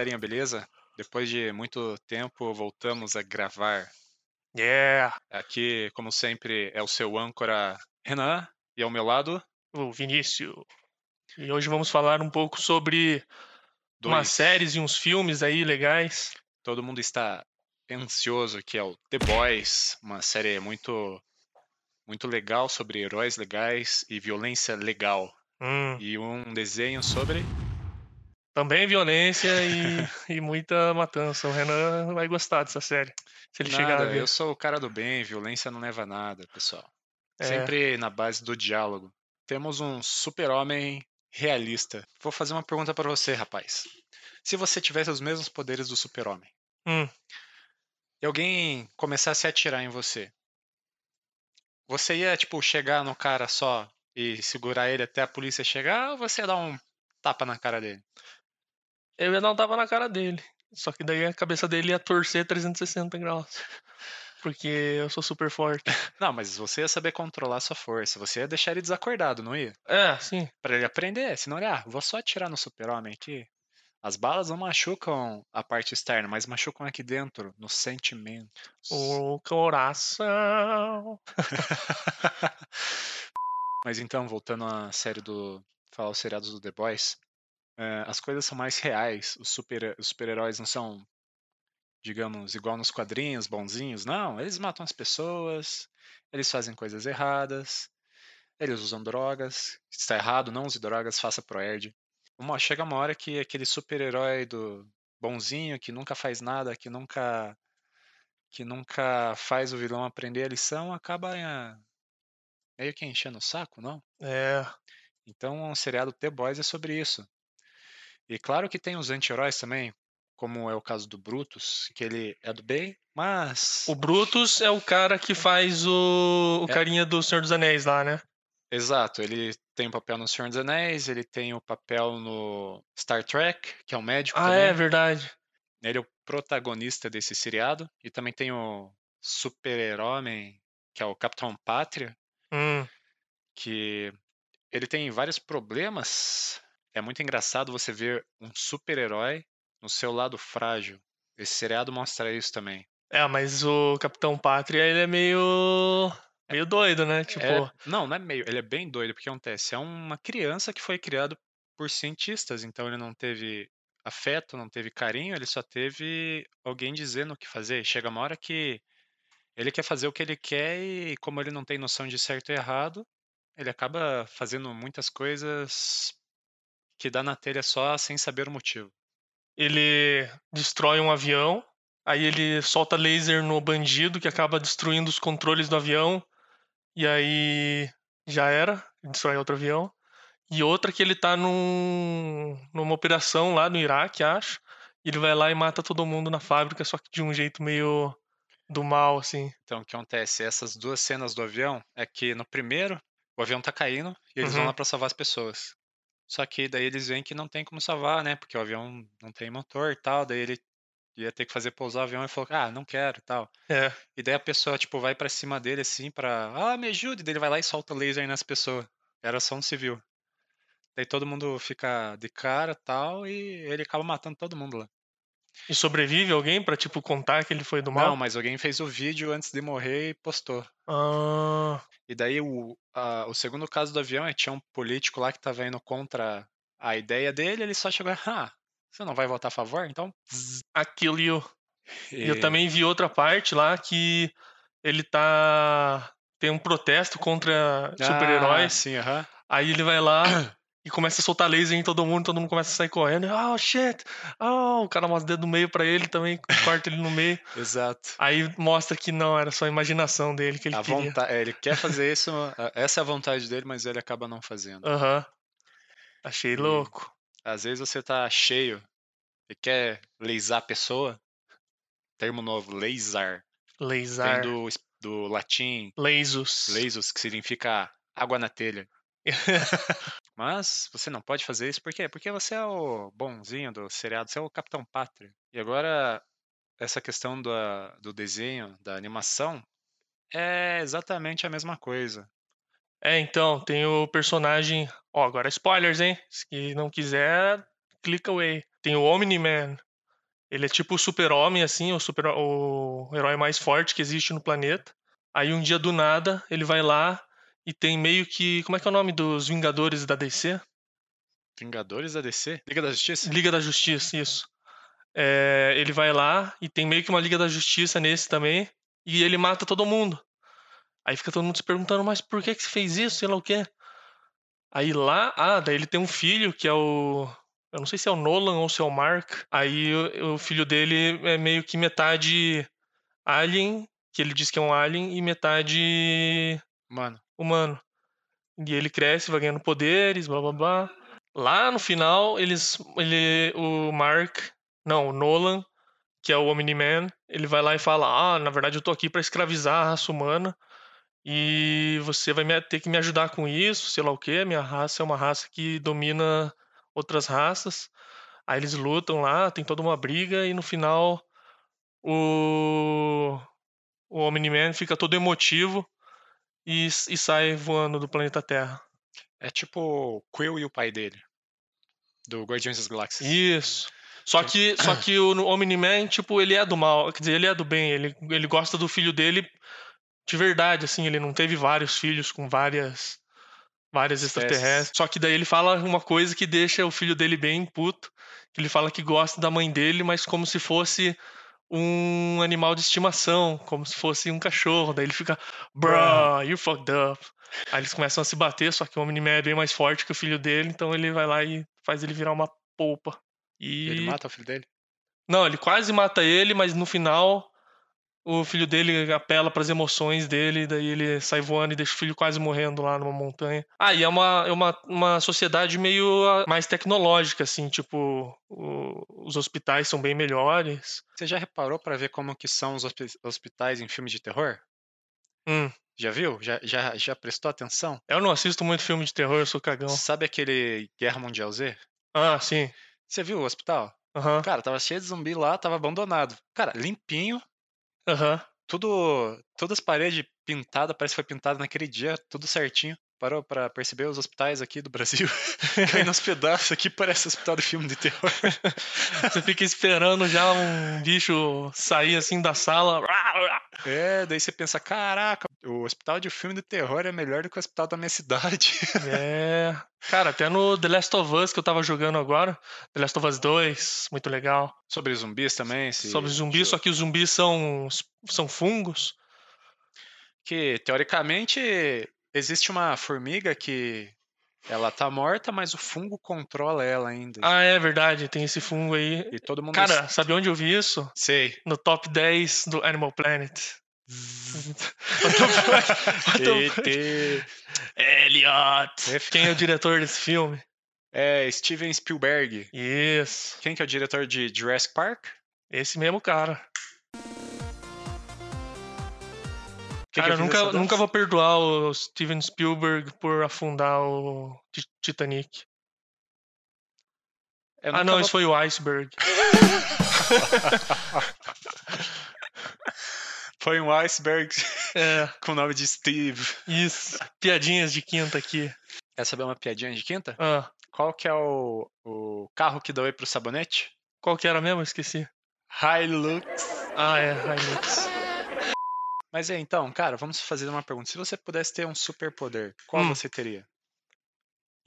galerinha, beleza? Depois de muito tempo, voltamos a gravar. Yeah! Aqui, como sempre, é o seu âncora Renan e ao meu lado, O Vinícius. E hoje vamos falar um pouco sobre dois. umas séries e uns filmes aí legais. Todo mundo está ansioso, que é o The Boys, uma série muito muito legal sobre heróis legais e violência legal. Hum, E um desenho sobre também violência e, e muita matança. O Renan vai gostar dessa série. Se ele chegar a nada. ver. Eu sou o cara do bem, violência não leva a nada, pessoal. É. Sempre na base do diálogo. Temos um super-homem realista. Vou fazer uma pergunta pra você, rapaz. Se você tivesse os mesmos poderes do super-homem Hum, e alguém começasse a atirar em você, você ia, tipo, chegar no cara só e segurar ele até a polícia chegar ou você ia dar um tapa na cara dele? Eu ia dar um tapa na cara dele. Só que daí a cabeça dele ia torcer 360 graus. Porque eu sou super forte. Não, mas você ia saber controlar sua força. Você ia deixar ele desacordado, não ia? É, sim. Pra ele aprender. Senão ele, ah, vou só atirar no super-homem aqui. As balas não machucam a parte externa, mas machucam aqui dentro, nos sentimentos. O coração. Mas então, voltando à série do. Falar os seriados do The Boys, eh, as coisas são mais reais. Os super- os super-heróis não são, digamos, igual nos quadrinhos, bonzinhos. Não, eles matam as pessoas, eles fazem coisas erradas, eles usam drogas. Se está errado, não use drogas, faça proerd. Uma, chega uma hora que aquele super-herói do bonzinho, que nunca faz nada, que nunca que nunca faz o vilão aprender a lição, acaba eh, meio que enchendo o saco, não? É. Então, o seriado The Boys é sobre isso. E claro que tem os anti-heróis também, como é o caso do Brutus, que ele é do bem, mas. O Brutus é o cara que faz o, o É. carinha do Senhor dos Anéis lá, né? Exato, ele tem o papel no Senhor dos Anéis, ele tem o papel no Star Trek, que é o médico Ah, também. é verdade. Ele é o protagonista desse seriado. E também tem o super-homem, que é o Capitão Pátria, Hum, que ele tem vários problemas. É muito engraçado você ver um super-herói no seu lado frágil. Esse seriado mostra isso também. É, mas o Capitão Pátria, ele é meio. meio doido, né? Tipo. É- não, não é meio. Ele é bem doido, porque acontece. É uma criança que foi criado por cientistas, então ele não teve afeto, não teve carinho, ele só teve alguém dizendo o que fazer. Chega uma hora que ele quer fazer o que ele quer e, como ele não tem noção de certo e errado, ele acaba fazendo muitas coisas que dá na telha só sem saber o motivo. ele destrói um avião, aí ele solta laser no bandido que acaba destruindo os controles do avião, e aí já era, destrói outro avião. E outra que ele tá num, numa operação lá no Iraque, acho, e ele vai lá e mata todo mundo na fábrica, só que de um jeito meio do mal, assim. Então, o que acontece? Essas duas cenas do avião é que no primeiro, o avião tá caindo e eles vão Uhum. lá pra salvar as pessoas. Só que daí eles veem que não tem como salvar, né? Porque o avião não tem motor e tal. Daí ele ia ter que fazer pousar o avião e falou: Ah, não quero e tal. É, E daí a pessoa, tipo, vai pra cima dele assim pra. Ah, me ajude. Daí ele vai lá e solta laser nas pessoas. Era só um civil. Daí todo mundo fica de cara e tal. E ele acaba matando todo mundo lá. E sobrevive alguém pra, tipo, contar que ele foi do mal? Não, mas alguém fez o vídeo antes de morrer e postou. Ah, E daí o, a- o segundo caso do avião é tinha um político lá que tava indo contra a ideia dele, ele só chegou, ah, você não vai votar a favor? Então. aquilo e eu. E eu também vi outra parte lá que ele tá. Tem um protesto contra Ah, super-heróis. sim, aham. Aí ele vai lá e começa a soltar laser em todo mundo, todo mundo começa a sair correndo. Oh, shit! Oh, o cara mostra o dedo no meio pra ele também, corta ele no meio. Exato. Aí mostra que não, era só a imaginação dele que ele A queria. vonta- é, ele quer fazer isso, essa é a vontade dele, mas ele acaba não fazendo. Aham. Achei E- louco. Às vezes você tá cheio e quer laser a pessoa. Termo novo, laser. Vem Laser. do, do latim Lasers. lasers, que significa água na telha. Mas você não pode fazer isso por quê? Porque você é o bonzinho do seriado, você é o Capitão Pátria. E agora, essa questão da- do desenho, da animação, é exatamente a mesma coisa. É, então, tem o personagem. Ó, agora spoilers, hein? Se não quiser, clica away. Tem o Omni-Man, Ele é tipo o super-homem, assim, o, super, o herói mais forte que existe no planeta. Aí um dia do nada, ele vai lá e tem meio que. Como é que é o nome dos Vingadores da DC? Vingadores da DC? Liga da Justiça? Liga da Justiça, isso. É, ele vai lá e tem meio que uma Liga da Justiça nesse também. E ele mata todo mundo. Aí fica todo mundo se perguntando, mas por que que você fez isso? Sei lá o quê. Aí lá, ah, daí ele tem um filho que é o. Eu não sei se é o Nolan ou se é o Mark. Aí o, o filho dele é meio que metade alien, que ele diz que é um alien, e metade Mano, humano. E ele cresce, vai ganhando poderes, blá blá blá. Lá no final, eles. Ele. O Mark. Não, o Nolan, que é o Omni-Man, ele vai lá e fala: Ah, na verdade eu tô aqui pra escravizar a raça humana. E você vai me- ter que me ajudar com isso, sei lá o que. Minha raça é uma raça que domina outras raças. Aí eles lutam lá, tem toda uma briga, e no final o, o Omni-Man fica todo emotivo e, e sai voando do planeta Terra. é tipo Quill e o pai dele. Do Guardiões das Galáxias. Isso. Só que, só que o Omni-Man, tipo, ele é do mal, quer dizer, ele é do bem, ele, ele gosta do filho dele de verdade, assim, ele não teve vários filhos com várias várias extraterrestres. Só que daí ele fala uma coisa que deixa o filho dele bem puto, que ele fala que gosta da mãe dele, mas como se fosse um animal de estimação, como se fosse um cachorro. Daí ele fica, bruh, you fucked up. Aí eles começam a se bater, só que o Omni-Man é bem mais forte que o filho dele, então ele vai lá e faz ele virar uma polpa. E Ele mata o filho dele? não, ele quase mata ele, mas no final o filho dele apela pras emoções dele, daí ele sai voando e deixa o filho quase morrendo lá numa montanha. Ah, e é uma, é uma, uma sociedade meio ah, mais tecnológica, assim, tipo, o- os hospitais são bem melhores. Você já reparou pra ver como que são os hospi- hospitais em filmes de terror? Hum, Já viu? Já, já, já prestou atenção? eu não assisto muito filme de terror, eu sou cagão. Sabe aquele Guerra Mundial Z? Ah, sim. Você viu o hospital? Aham, Cara, tava cheio de zumbi lá, tava abandonado. Cara, limpinho, aham. tudo, todas as paredes pintadas, parece que foi pintado naquele dia, tudo certinho. Parou pra perceber os hospitais aqui do Brasil caindo aos pedaços aqui, parece hospital de filme de terror. Você fica esperando já um bicho sair assim da sala. É, daí você pensa, caraca, o hospital de filme de terror é melhor do que o hospital da minha cidade. É. Cara, até no The Last of Us que eu tava jogando agora, The Last of Us 2, muito legal. Sobre zumbis também, Sobre zumbis, só que os zumbis são, são fungos. que teoricamente existe uma formiga que ela tá morta, mas o fungo controla ela ainda. Ah, é verdade, tem esse fungo aí. E todo mundo Cara, sabe onde eu vi isso? sei. No top 10 do Animal Planet. ET. Elliot! Quem é o diretor desse filme? É Steven Spielberg. Isso, Quem que é o diretor de Jurassic Park? esse mesmo cara. Que que Cara, eu fiz nunca, nunca dança? vou perdoar o Steven Spielberg por afundar o Ti- Titanic. Ah, não, vou- isso foi o iceberg. Foi um iceberg É, com o nome de Steve. isso. Piadinhas de quinta aqui. Quer saber uma piadinha de quinta? Ah, Qual que é o, o carro que doei pro sabonete? qual que era mesmo? Esqueci. Hilux. Ah, é, Hilux. Mas é, então, cara, vamos fazer uma pergunta. Se você pudesse ter um superpoder, qual Hum. você teria?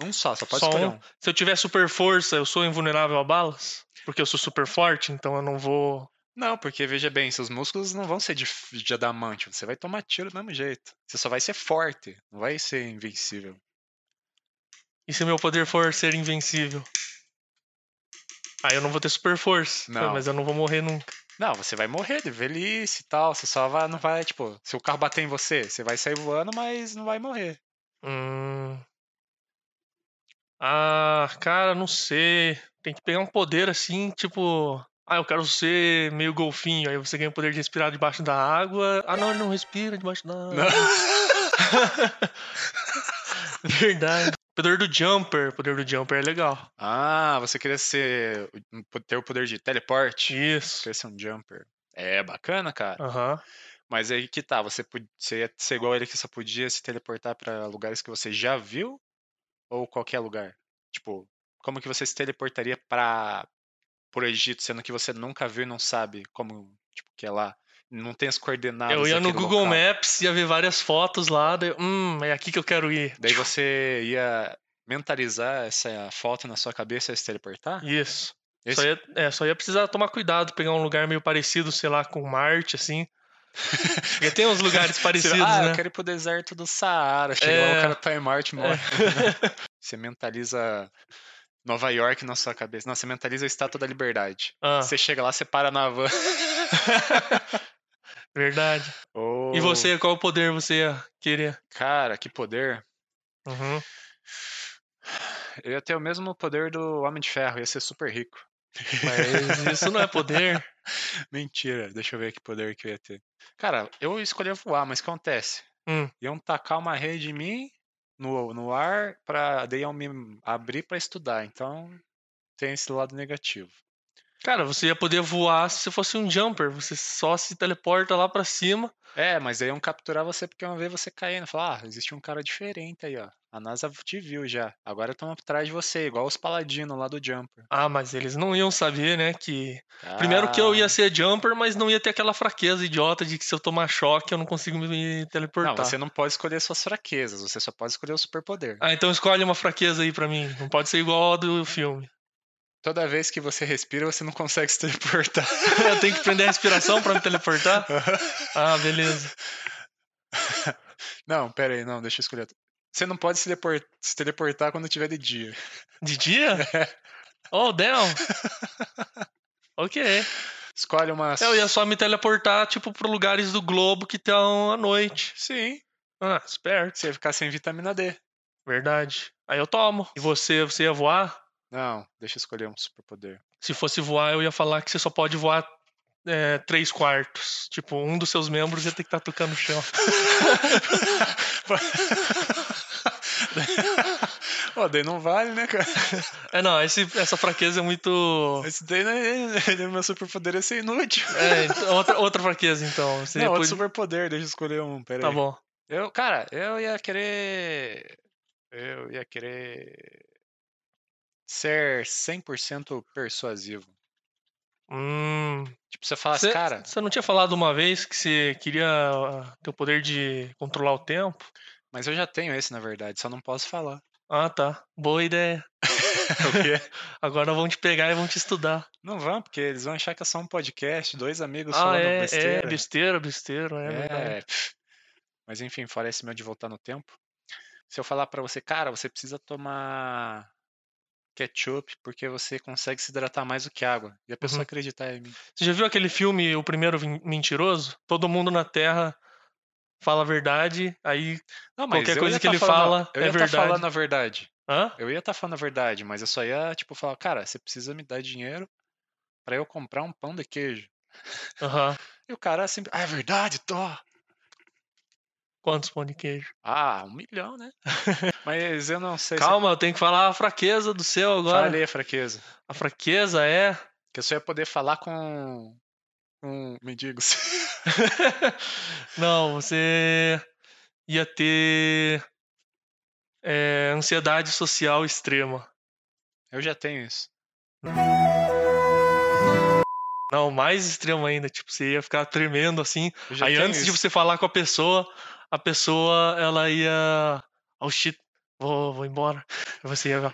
Um só, só pode Só escolher um? um. Se eu tiver super força, eu sou invulnerável a balas? Porque eu sou super forte, então eu não vou. Não, porque veja bem, seus músculos não vão ser de, de adamante. Você vai tomar tiro do mesmo jeito. Você só vai ser forte, não vai ser invencível. E se meu poder for ser invencível? Aí eu não vou ter super força. Não. Mas eu não vou morrer nunca. Não, você vai morrer de velhice e tal. Você só vai, não vai, tipo, se o carro bater em você, você vai sair voando, mas não vai morrer. Hum. Ah, cara, não sei. Tem que pegar um poder assim, tipo. Ah, eu quero ser meio golfinho. Aí você ganha o poder de respirar debaixo da água. Ah, não, ele não respira debaixo da água. Verdade. Poder do Jumper. O poder do Jumper é legal. Ah, você queria ser. ter o poder de teleporte? Isso. Queria ser um jumper. É bacana, cara. Aham. Mas aí que tá, você, pod- você ia ser igual ele que só podia se teleportar pra lugares que você já viu? Ou qualquer lugar? Tipo, como que você se teleportaria pra pro Egito, sendo que você nunca viu e não sabe como, tipo, que é lá. Não tem as coordenadas Eu ia no Google local. Maps, ia ver várias fotos lá, daí, hum, é aqui que eu quero ir. Daí você ia mentalizar essa foto na sua cabeça e se teleportar? Isso. Esse- Só ia, é, só ia precisar tomar cuidado, pegar um lugar meio parecido, sei lá, com Marte, assim. Porque tem uns lugares parecidos, ah, né? eu quero ir pro deserto do Saara. Chega lá, É. o cara tá em Marte morre. Você mentaliza Nova York na sua cabeça. Não, você mentaliza a Estátua da Liberdade. Ah, Você chega lá, você para na van. verdade. Oh, E você, qual poder você ia querer? Cara, que poder. Uhum. Eu ia ter o mesmo poder do Homem de Ferro, ia ser super rico. Mas isso não é poder. Mentira, deixa eu ver que poder que eu ia ter. Cara, eu escolhi voar, mas o que acontece? Hum. Iam tacar uma rede em mim no, no ar, pra, daí iam me abrir pra estudar. Então tem esse lado negativo. Cara, você ia poder voar se você fosse um jumper. Você só se teleporta lá pra cima. É, mas aí iam capturar você porque iam ver você caindo. Falar, ah, existe um cara diferente aí, ó. A NASA te viu já. Agora estão atrás de você, igual os paladinos lá do Jumper. Ah, mas eles não iam saber, né? Que. Primeiro que eu ia Ah, ser jumper, mas não ia ter aquela fraqueza idiota de que se eu tomar choque eu não consigo me Não, teleportar. você não pode escolher suas fraquezas, você só pode escolher o superpoder. Ah, então escolhe uma fraqueza aí pra mim. Não pode ser igual a do filme. Toda vez que você respira, você não consegue se teleportar. eu tenho que prender a respiração pra me teleportar? Ah, beleza. não, pera aí, não, deixa eu escolher. Você não pode se, telepor- se teleportar quando tiver de dia. De dia? Oh, damn. Ok. Escolhe uma. Eu ia só me teleportar, tipo, pro lugares do globo que estão à noite. Sim, Ah, esperto. você ia ficar sem vitamina D. Verdade. Aí eu tomo. E você, você ia voar? Não, deixa eu escolher um superpoder. Se fosse voar, eu ia falar que você só pode voar é, três quartos. Tipo, um dos seus membros ia ter que estar tocando o chão. Ó, daí não vale, né, cara? É, não, esse- essa fraqueza é muito. Esse daí não é, meu superpoder é ser inútil. É, então, outra, outra fraqueza, então. Você não, outro pode- superpoder, deixa eu escolher um, pera Tá bom. Eu, cara, eu ia querer. Eu ia querer. Ser 100% persuasivo. Hum. Tipo, você fala assim, cara, você não tinha falado uma vez que você queria ah, ter o poder de controlar o tempo? mas eu já tenho esse, na verdade, só não posso falar. Ah, tá. Boa ideia. Agora vão te pegar e vão te estudar. Não vão, porque eles vão achar que é só um podcast, dois amigos Ah, falando é, besteira. é besteira, besteira, é. É. Mas enfim, fora esse meu de voltar no tempo. Se eu falar pra você, cara, você precisa tomar ketchup porque você consegue se hidratar mais do que água. E a pessoa Uhum. acreditar em mim. Você já viu aquele filme O Primeiro Mentiroso? Todo mundo na Terra fala a verdade, aí. Não, Qualquer coisa que tá ele falando- fala eu é ia tá verdade. falando a verdade. Hã? Eu ia estar falando a verdade, mas eu só ia, tipo, falar, cara, você precisa me dar dinheiro pra eu comprar um pão de queijo. Aham. E o cara sempre, ah, é verdade, tô. Quantos pão de queijo? Ah, um milhão, né? mas eu não sei Calma, eu tenho que falar a fraqueza do seu se... agora. Falei a fraqueza. A fraqueza é. Que eu só ia poder falar com, com mendigos. Não, você ia ter é, ansiedade social extrema. eu já tenho isso. Não, mais extremo ainda. Tipo, você ia ficar tremendo assim. Aí antes de isso. você falar com a pessoa, a pessoa ela ia. Oh shit, vou, vou embora. Você ia.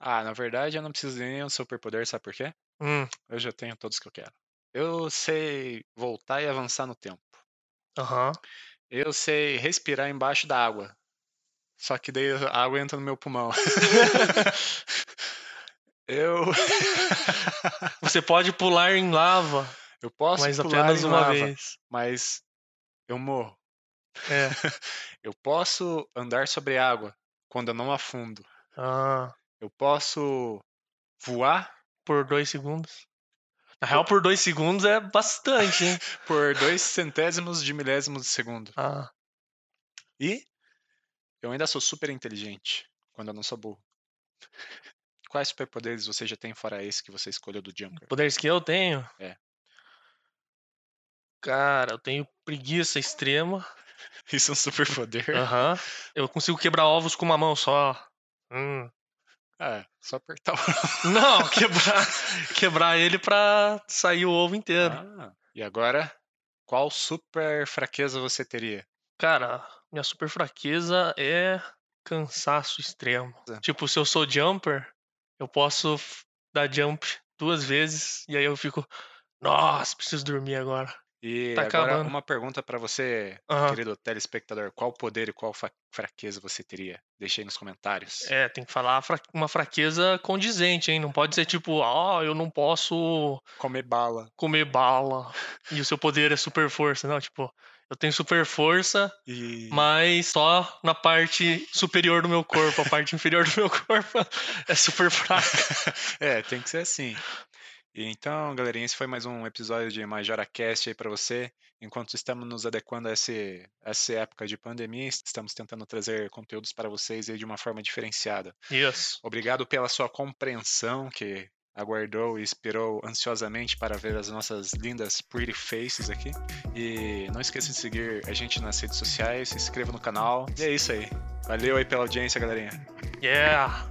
ah, na verdade eu não preciso de nenhum superpoder, sabe por quê? Hum, Eu já tenho todos que eu quero. Eu sei voltar e avançar no tempo. Aham. Eu sei respirar embaixo da água. Só que daí a água entra no meu pulmão. eu. Você pode pular em lava, eu posso mas pular apenas em uma lava, vez. mas eu morro. É. Eu posso andar sobre água quando eu não afundo. Ah, Eu posso voar por dois segundos. Na real, por dois segundos é bastante, hein? por dois centésimos de milésimos de segundo. Ah, E eu ainda sou super inteligente quando eu não sou burro. Quais superpoderes você já tem fora esse que você escolheu do Jumper? poderes que eu tenho? É. Cara, eu tenho preguiça extrema. Isso é um superpoder? Aham. Eu consigo quebrar ovos com uma mão só. Hum. É, só apertar o. Não, quebrar, quebrar ele pra sair o ovo inteiro. Ah, e agora, qual super fraqueza você teria? Cara, minha super fraqueza é cansaço extremo. É. Tipo, se eu sou jumper, eu posso dar jump duas vezes e aí eu fico, nossa, preciso dormir agora. E Tá agora, acabando. uma pergunta pra você, Aham. querido telespectador: qual poder e qual fraqueza você teria? Deixa aí nos comentários. É, tem que falar uma fraqueza condizente, hein? Não pode ser tipo, ah, eu não posso Comer bala. comer bala e o seu poder é super força. Não, tipo, eu tenho super força, E. mas só na parte superior do meu corpo. A parte inferior do meu corpo é super fraca. é, tem que ser assim. E então, galerinha, esse foi mais um episódio de Majora Cast aí pra você. Enquanto estamos nos adequando a esse, a essa época de pandemia, estamos tentando trazer conteúdos para vocês aí de uma forma diferenciada. Isso. Obrigado pela sua compreensão que aguardou e esperou ansiosamente para ver as nossas lindas pretty faces aqui. E não esqueça de seguir a gente nas redes sociais, se inscreva no canal. E é isso aí. Valeu aí pela audiência, galerinha. Yeah!